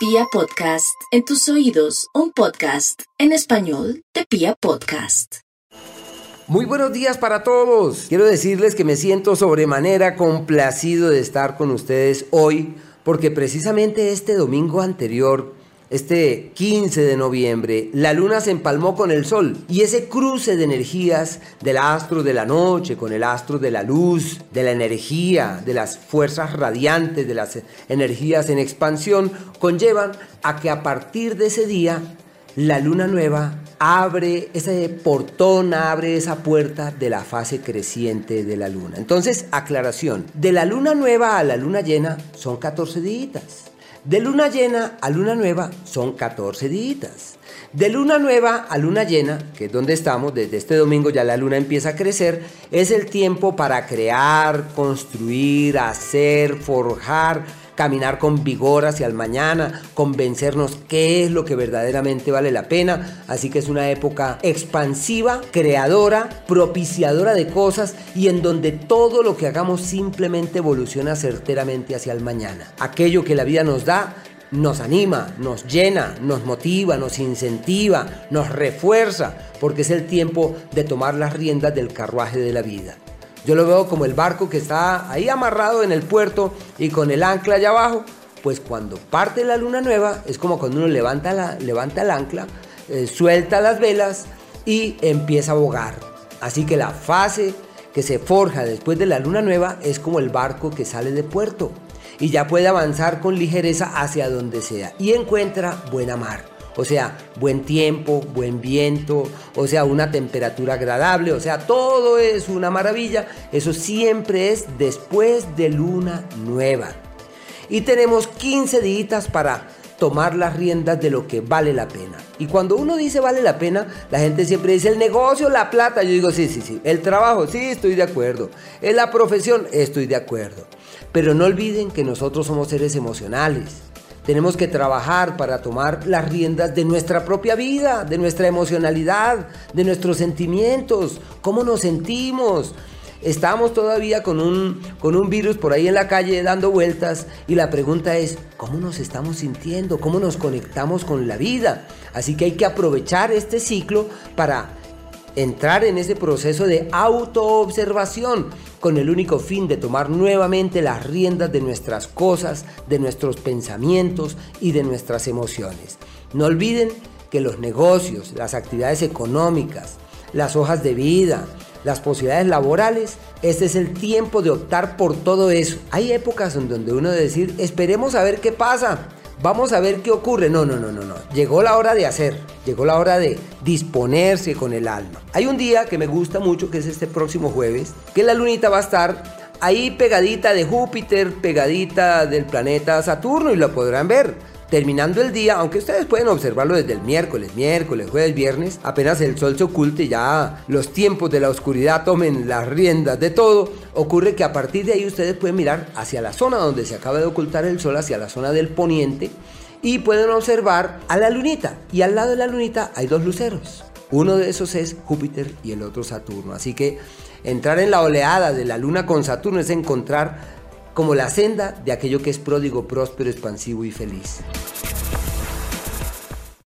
Pia Podcast, en tus oídos, un podcast en español de Pia Podcast. Muy buenos días para todos. Quiero decirles que me siento sobremanera complacido de estar con ustedes hoy, porque precisamente este domingo anterior este 15 de noviembre, la luna se empalmó con el sol y ese cruce de energías del astro de la noche con el astro de la luz, de la energía, de las fuerzas radiantes, de las energías en expansión, conllevan a que a partir de ese día la luna nueva abre ese portón, abre esa puerta de la fase creciente de la luna. Entonces, aclaración, de la luna nueva a la luna llena son 14 días. De luna llena a luna nueva son 14 días. De luna nueva a luna llena, que es donde estamos, desde este domingo ya la luna empieza a crecer, es el tiempo para crear, construir, hacer, forjar, caminar con vigor hacia el mañana, convencernos qué es lo que verdaderamente vale la pena. Así que es una época expansiva, creadora, propiciadora de cosas y en donde todo lo que hagamos simplemente evoluciona certeramente hacia el mañana. Aquello que la vida nos da nos anima, nos llena, nos motiva, nos incentiva, nos refuerza, porque es el tiempo de tomar las riendas del carruaje de la vida. Yo lo veo como el barco que está ahí amarrado en el puerto y con el ancla allá abajo. Pues cuando parte la luna nueva es como cuando uno levanta, la, levanta el ancla, eh, suelta las velas y empieza a bogar. Así que la fase que se forja después de la luna nueva es como el barco que sale de puerto y ya puede avanzar con ligereza hacia donde sea y encuentra buena mar. O sea, buen tiempo, buen viento, o sea, una temperatura agradable, o sea, todo es una maravilla. Eso siempre es después de luna nueva. Y tenemos 15 días para tomar las riendas de lo que vale la pena. Y cuando uno dice vale la pena, la gente siempre dice el negocio, la plata. Yo digo, sí, sí, sí. El trabajo, sí, estoy de acuerdo. En la profesión, estoy de acuerdo. Pero no olviden que nosotros somos seres emocionales. Tenemos que trabajar para tomar las riendas de nuestra propia vida, de nuestra emocionalidad, de nuestros sentimientos, cómo nos sentimos. Estamos todavía con un, con un virus por ahí en la calle dando vueltas y la pregunta es, ¿cómo nos estamos sintiendo? ¿Cómo nos conectamos con la vida? Así que hay que aprovechar este ciclo para entrar en ese proceso de autoobservación con el único fin de tomar nuevamente las riendas de nuestras cosas, de nuestros pensamientos y de nuestras emociones. No olviden que los negocios, las actividades económicas, las hojas de vida, las posibilidades laborales, este es el tiempo de optar por todo eso. Hay épocas en donde uno debe decir, esperemos a ver qué pasa vamos a ver qué ocurre. No, no, no, no, no. Llegó la hora de hacer, llegó la hora de disponerse con el alma. Hay un día que me gusta mucho, que es este próximo jueves, que la lunita va a estar ahí pegadita de Júpiter, pegadita del planeta Saturno y lo podrán ver terminando el día, aunque ustedes pueden observarlo desde el miércoles, miércoles, jueves, viernes, apenas el sol se oculte, ya los tiempos de la oscuridad tomen las riendas de todo, ocurre que a partir de ahí ustedes pueden mirar hacia la zona donde se acaba de ocultar el sol, hacia la zona del poniente, y pueden observar a la lunita. Y al lado de la lunita hay dos luceros. Uno de esos es Júpiter y el otro Saturno. Así que entrar en la oleada de la luna con Saturno es encontrar como la senda de aquello que es pródigo, próspero, expansivo y feliz.